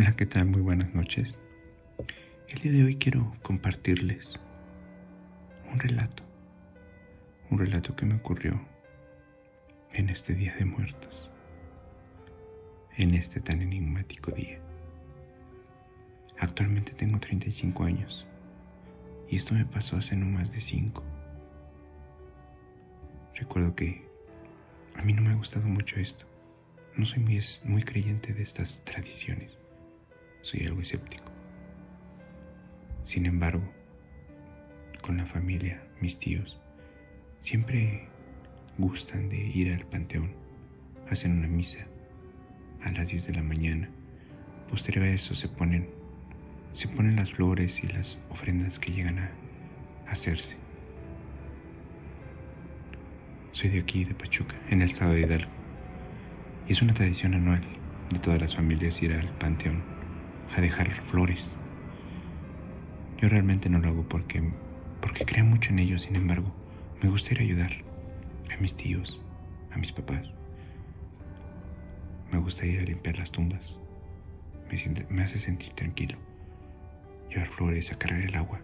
Hola, ¿qué tal? Muy buenas noches. El día de hoy quiero compartirles un relato, un relato que me ocurrió en este Día de Muertos, en este tan enigmático día. Actualmente tengo 35 años y esto me pasó hace no más de 5. Recuerdo que a mí no me ha gustado mucho esto. No soy muy, muy creyente de estas tradiciones soy algo escéptico. Sin embargo, con la familia, mis tíos, siempre gustan de ir al panteón, hacen una misa a las 10 de la mañana. Posterior a eso se ponen, se ponen las flores y las ofrendas que llegan a hacerse. Soy de aquí, de Pachuca, en el estado de Hidalgo. Y es una tradición anual de todas las familias ir al panteón a dejar flores. Yo realmente no lo hago porque, porque creo mucho en ellos, sin embargo, me gustaría ayudar a mis tíos, a mis papás. Me gusta ir a limpiar las tumbas. Me, hace sentir tranquilo. Llevar flores, a cargar el agua.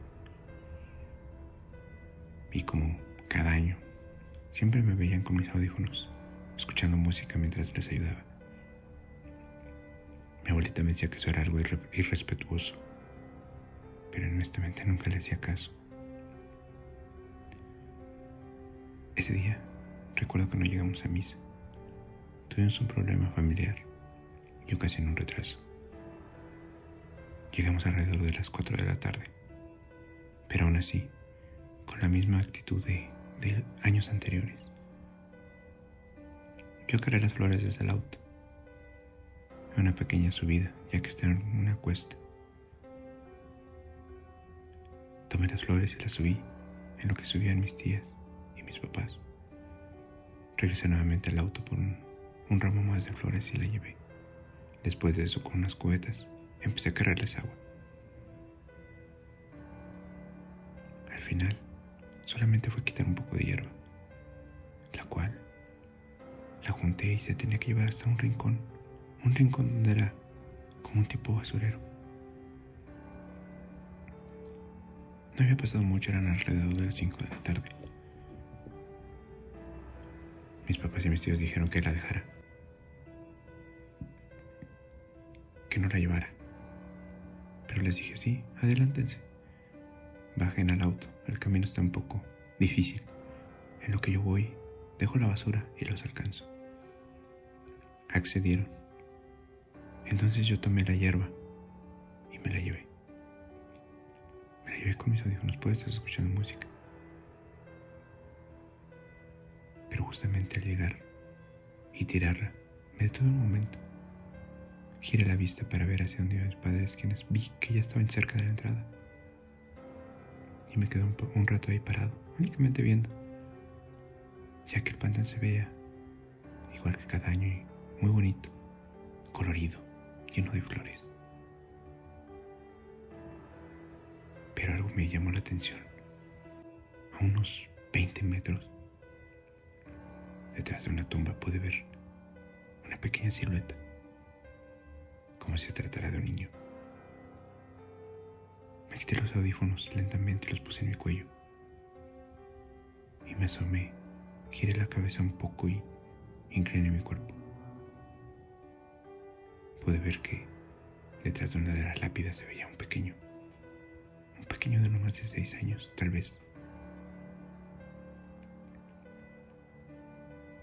Y como cada año, siempre me veían con mis audífonos, escuchando música mientras les ayudaba. Mi abuelita me decía que eso era algo irrespetuoso, pero honestamente nunca le hacía caso. Ese día, recuerdo que no llegamos a misa. Tuvimos un problema familiar y ocasionó un retraso. Llegamos alrededor de las 4 de la tarde, pero aún así, con la misma actitud de, años anteriores. Yo cargué las flores desde el auto una pequeña subida, ya que está en una cuesta. Tomé las flores y las subí, en lo que subían mis tías y mis papás. Regresé nuevamente al auto por un, ramo más de flores y la llevé. Después de eso, con unas cubetas, empecé a cargarles agua. Al final, solamente fue quitar un poco de hierba, la cual la junté y se tenía que llevar hasta un rincón un rincón donde era como un tipo basurero. No había pasado mucho, eran alrededor de las 5 de la tarde. Mis papás y mis tíos dijeron que la dejara. Que no la llevara. Pero les dije, sí, adelántense. Bajen al auto, el camino está un poco difícil. En lo que yo voy, dejo la basura y los alcanzo. Accedieron. Entonces yo tomé la hierba y me la llevé. Me la llevé con mis audífonos, puedes estar escuchando música. Pero justamente al llegar y tirarla, me detuve un momento. Giré la vista para ver hacia dónde iban mis padres, quienes vi que ya estaban cerca de la entrada. Y me quedé un, un rato ahí parado, únicamente viendo, ya que el pantano se veía igual que cada año y muy bonito, colorido lleno de flores. Pero algo me llamó la atención. A unos 20 metros, detrás de una tumba, pude ver una pequeña silueta, como si se tratara de un niño. Me quité los audífonos lentamente y los puse en mi cuello. Y me asomé, giré la cabeza un poco y incliné mi cuerpo pude ver que detrás de una de las lápidas se veía un pequeño, un pequeño de no más de seis años, tal vez.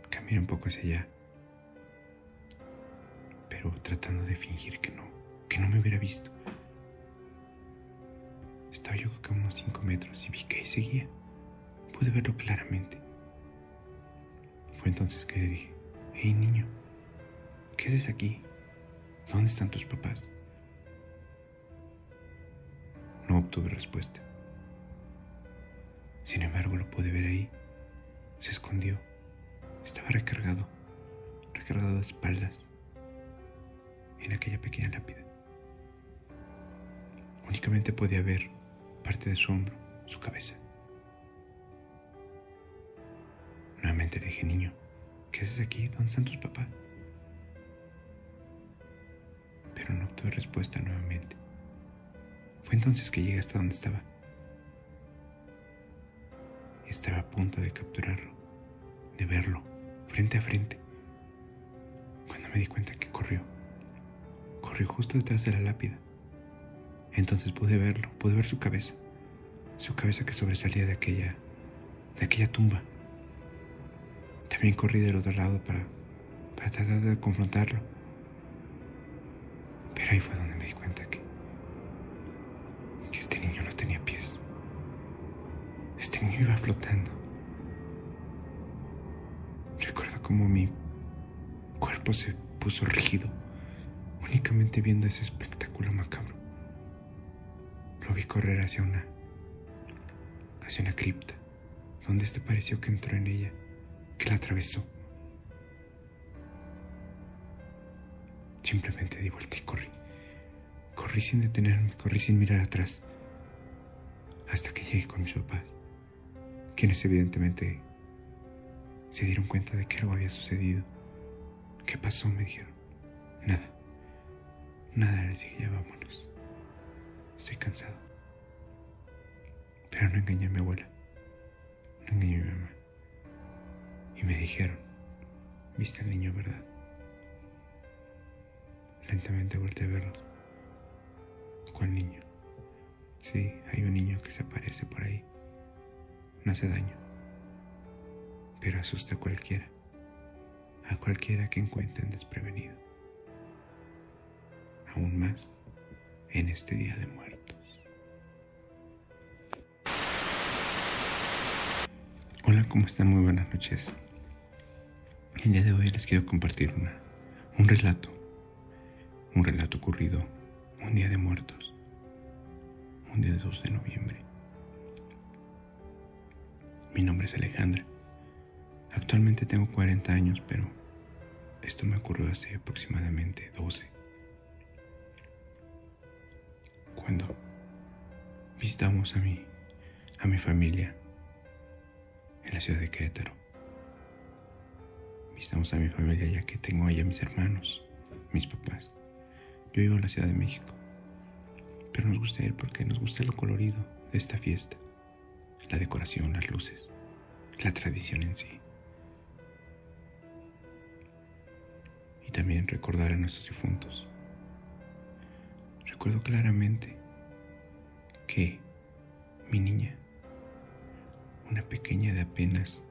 Caminé un poco hacia allá, pero tratando de fingir que no, que no me hubiera visto. Estaba yo a unos cinco metros y vi que seguía. Pude verlo claramente. Fue entonces que le dije, hey niño, ¿qué haces aquí? ¿Dónde están tus papás? No obtuve respuesta. Sin embargo, lo pude ver ahí. Se escondió. Estaba recargado, recargado de espaldas en aquella pequeña lápida. Únicamente podía ver parte de su hombro, su cabeza. Nuevamente le dije, niño, ¿qué haces aquí? ¿Dónde están tus papás? Obtuve respuesta nuevamente. Fue entonces que llegué hasta donde estaba. Estaba a punto de capturarlo, de verlo, frente a frente, cuando me di cuenta que corrió. Corrió justo detrás de la lápida. Entonces pude verlo, pude ver su cabeza, su cabeza que sobresalía de aquella, de aquella tumba. También corrí del otro lado para, para tratar de confrontarlo. Ahí fue donde me di cuenta que, que este niño no tenía pies. Este niño iba flotando. Recuerdo cómo mi cuerpo se puso rígido, únicamente viendo ese espectáculo macabro. Lo vi correr hacia una, hacia una cripta, donde este pareció que entró en ella, que la atravesó. Simplemente di vuelta y corrí. Corrí sin detenerme, corrí sin mirar atrás, hasta que llegué con mis papás, quienes evidentemente se dieron cuenta de que algo había sucedido. ¿Qué pasó? me dijeron. Nada. Nada, les dije, ya vámonos. Estoy cansado. Pero no engañé a mi abuela. No engañé a mi mamá. Y me dijeron, ¿viste al niño, verdad? Lentamente volteé a verlos. ¿Cuál niño? Sí, hay un niño que se aparece por ahí. No hace daño. Pero asusta a cualquiera. A cualquiera que encuentren desprevenido. Aún más en este Día de Muertos. Hola, ¿cómo están? Muy buenas noches. El día de hoy les quiero compartir una, un relato. Un relato ocurrido un Día de Muertos. Un día 2 de noviembre. Mi nombre es Alejandra. Actualmente tengo 40 años, pero esto me ocurrió hace aproximadamente 12. Cuando visitamos a mi, a mi familia en la ciudad de Querétaro. Visitamos a mi familia ya que tengo allá mis hermanos, mis papás. Yo vivo en la Ciudad de México, pero nos gusta ir porque nos gusta lo colorido de esta fiesta, la decoración, las luces, la tradición en sí. Y también recordar a nuestros difuntos. Recuerdo claramente que mi niña, una pequeña de apenas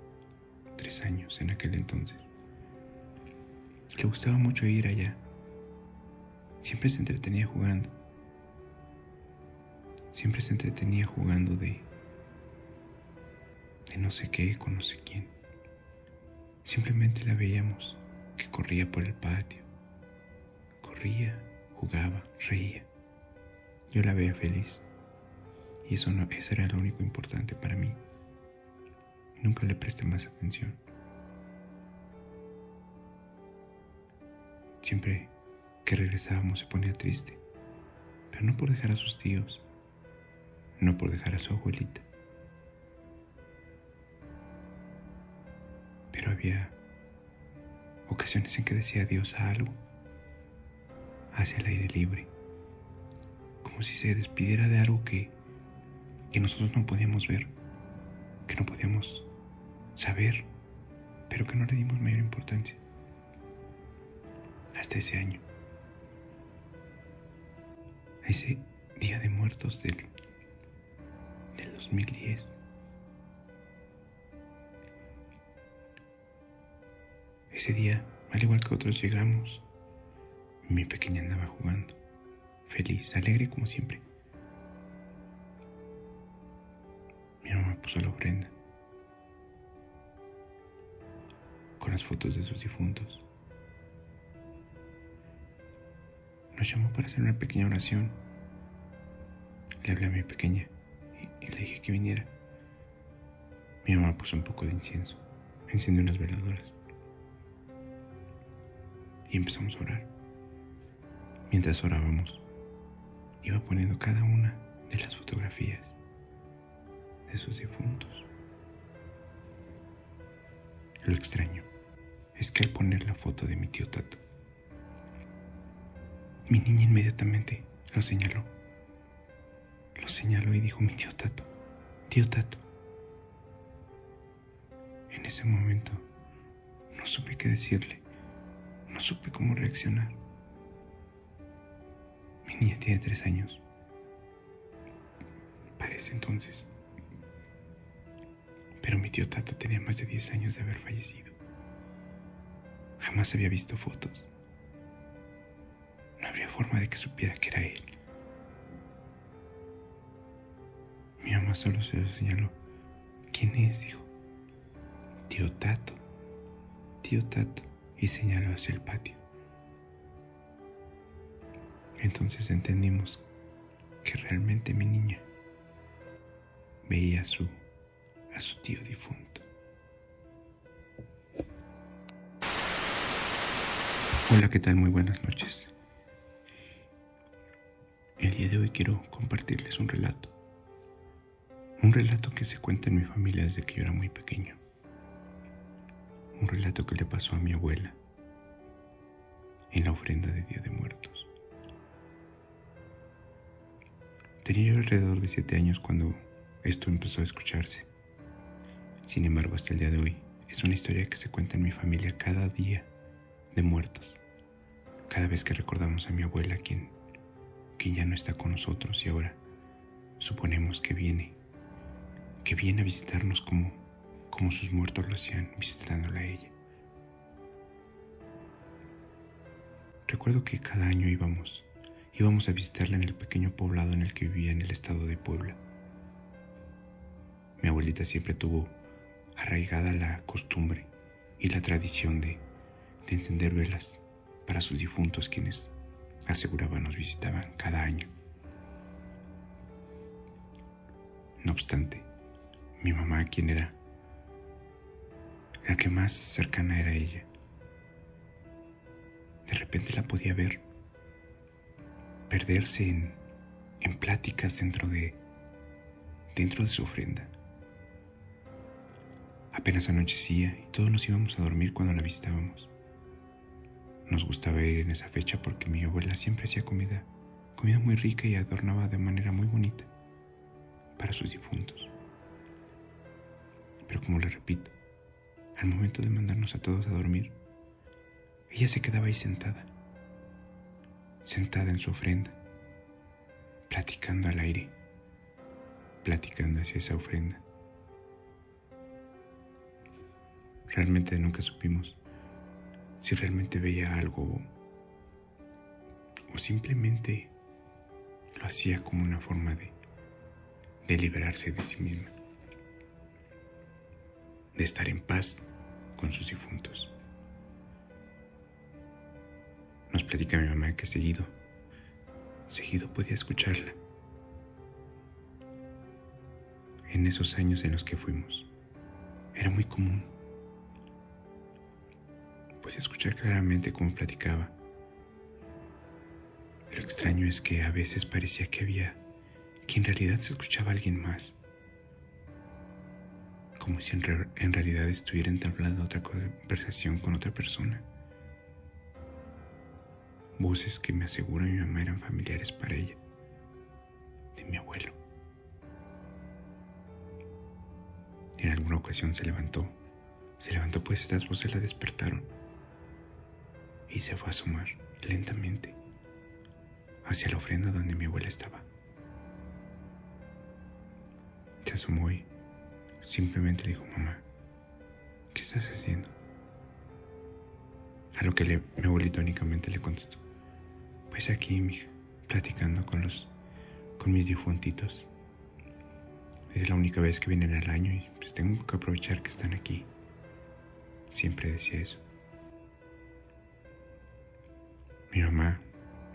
tres años en aquel entonces, le gustaba mucho ir allá Siempre se entretenía jugando. Siempre se entretenía jugando de, de no sé qué con no sé quién. Simplemente la veíamos que corría por el patio. Corría, jugaba, reía. Yo la veía feliz. Y eso, no, eso era lo único importante para mí. Nunca le presté más atención. Siempre que regresábamos se ponía triste, pero no por dejar a sus tíos, no por dejar a su abuelita. Pero había ocasiones en que decía adiós a algo, hacia el aire libre, como si se despidiera de algo que, que nosotros no podíamos ver, que no podíamos saber, pero que no le dimos mayor importancia. Hasta ese año ese Día de Muertos del, del 2010. Ese día, al igual que otros, llegamos. Mi pequeña andaba jugando, feliz, alegre como siempre. Mi mamá puso la ofrenda con las fotos de sus difuntos. Nos llamó para hacer una pequeña oración. Le hablé a mi pequeña y, le dije que viniera. Mi mamá puso un poco de incienso, encendió unas veladoras y empezamos a orar. Mientras orábamos, iba poniendo cada una de las fotografías de sus difuntos. Lo extraño es que al poner la foto de mi tío Tato, Mi niña inmediatamente lo señaló. Lo señaló y dijo, mi tío Tato, tío Tato. En ese momento no supe qué decirle, no supe cómo reaccionar. Mi niña tiene tres años. Parece entonces. Pero mi tío Tato tenía más de diez años de haber fallecido. Jamás había visto fotos. Forma de que supiera que era él. Mi mamá solo se lo señaló. ¿Quién es? dijo. Tío Tato. Tío Tato. Y señaló hacia el patio. Entonces entendimos que realmente mi niña veía a su, a su tío difunto. Hola, ¿qué tal? Muy buenas noches. Día de hoy quiero compartirles un relato. Un relato que se cuenta en mi familia desde que yo era muy pequeño. Un relato que le pasó a mi abuela en la ofrenda de Día de Muertos. Tenía yo alrededor de siete años cuando esto empezó a escucharse. Sin embargo, hasta el día de hoy es una historia que se cuenta en mi familia cada día de muertos. Cada vez que recordamos a mi abuela, quien que ya no está con nosotros y ahora suponemos que viene, que viene a visitarnos como, como sus muertos lo hacían visitándola a ella. Recuerdo que cada año íbamos, íbamos a visitarla en el pequeño poblado en el que vivía en el estado de Puebla. Mi abuelita siempre tuvo arraigada la costumbre y la tradición de encender velas para sus difuntos quienes aseguraba nos visitaban cada año. No obstante, mi mamá, quien era la que más cercana era ella, de repente la podía ver perderse en, en pláticas dentro de dentro de su ofrenda. Apenas anochecía y todos nos íbamos a dormir cuando la visitábamos. Nos gustaba ir en esa fecha porque mi abuela siempre hacía comida, comida muy rica y adornaba de manera muy bonita para sus difuntos. Pero como le repito, al momento de mandarnos a todos a dormir, ella se quedaba ahí sentada, sentada en su ofrenda, platicando al aire, platicando hacia esa ofrenda. Realmente nunca supimos si realmente veía algo o simplemente lo hacía como una forma de, de liberarse de sí misma, de estar en paz con sus difuntos. Nos platica mi mamá que seguido, seguido podía escucharla. En esos años en los que fuimos, era muy común Podía escuchar claramente cómo platicaba. Lo extraño es que a veces parecía que había, que en realidad se escuchaba a alguien más. Como si en, realidad estuviera entablando otra conversación con otra persona. Voces que me asegura mi mamá eran familiares para ella, de mi abuelo. En alguna ocasión se levantó, se levantó pues estas voces la despertaron y se fue a asomar lentamente hacia la ofrenda donde mi abuela estaba. Se asomó y simplemente dijo, mamá, ¿qué estás haciendo? A lo que le, mi abuelito únicamente le contestó, pues aquí, mija, platicando con los, con mis difuntitos. Es la única vez que vienen al año y pues tengo que aprovechar que están aquí. Siempre decía eso. Mi mamá,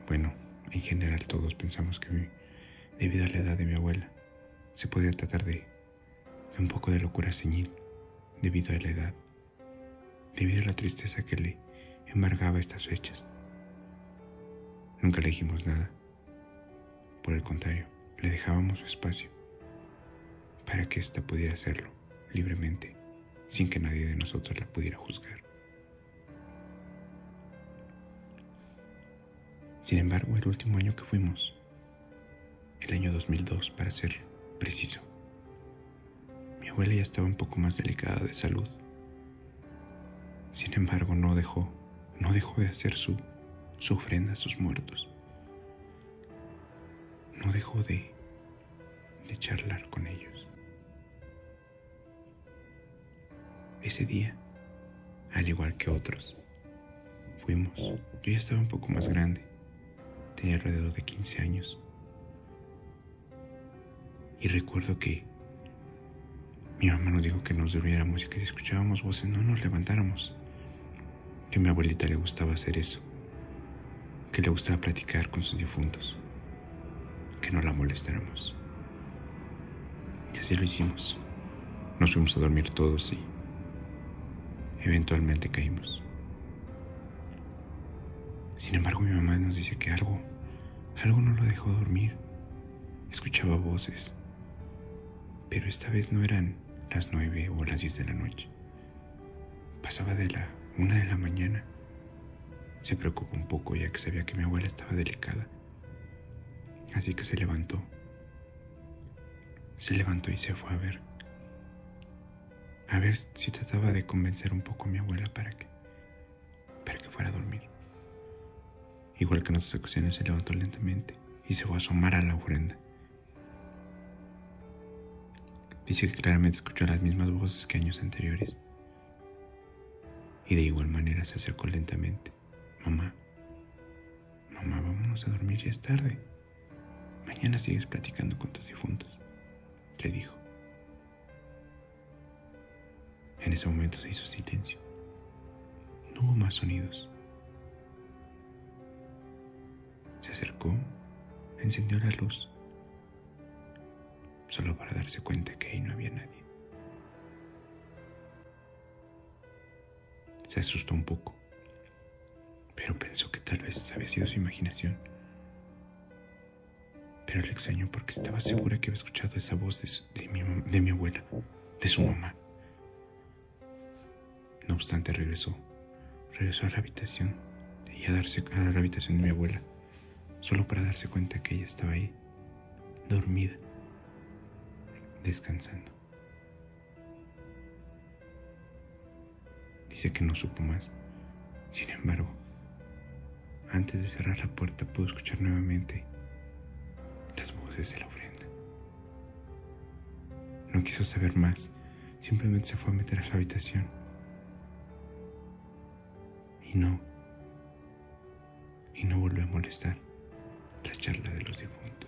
bueno, en general todos pensamos que debido a la edad de mi abuela, se podía tratar de, un poco de locura ceñil debido a la edad, debido a la tristeza que le embargaba estas fechas. Nunca le dijimos nada. Por el contrario, le dejábamos su espacio para que ésta pudiera hacerlo libremente, sin que nadie de nosotros la pudiera juzgar. Sin embargo, el último año que fuimos, el año 2002 para ser preciso, mi abuela ya estaba un poco más delicada de salud. Sin embargo, no dejó, no dejó de hacer su, su ofrenda a sus muertos. No dejó de, de charlar con ellos. Ese día, al igual que otros, fuimos. Yo ya estaba un poco más grande. Tenía alrededor de 15 años. Y recuerdo que mi mamá nos dijo que nos durmiéramos y que si escuchábamos voces no nos levantáramos. Que a mi abuelita le gustaba hacer eso. Que le gustaba platicar con sus difuntos. Que no la molestáramos. Y así lo hicimos. Nos fuimos a dormir todos y eventualmente caímos. Sin embargo, mi mamá nos dice que algo, algo no lo dejó dormir. Escuchaba voces, pero esta vez no eran las nueve o las diez de la noche. Pasaba de la una de la mañana. Se preocupó un poco ya que sabía que mi abuela estaba delicada. Así que se levantó. Se levantó y se fue a ver. A ver si trataba de convencer un poco a mi abuela para que para que fuera a dormir. Igual que en otras ocasiones se levantó lentamente y se fue a asomar a la ofrenda. Dice que claramente escuchó las mismas voces que años anteriores. Y de igual manera se acercó lentamente. Mamá, mamá, vámonos a dormir, ya es tarde. Mañana sigues platicando con tus difuntos, le dijo. En ese momento se hizo silencio. No hubo más sonidos. Se acercó, encendió la luz, solo para darse cuenta que ahí no había nadie. Se asustó un poco, pero pensó que tal vez había sido su imaginación. Pero le extrañó porque estaba segura que había escuchado esa voz de, mi, de mi abuela, de su mamá. No obstante, regresó. Regresó a la habitación y a darse a la habitación de mi abuela solo para darse cuenta que ella estaba ahí, dormida, descansando. Dice que no supo más. Sin embargo, antes de cerrar la puerta pudo escuchar nuevamente las voces de la ofrenda. No quiso saber más, simplemente se fue a meter a su habitación. Y no, y no volvió a molestar charla de los difuntos.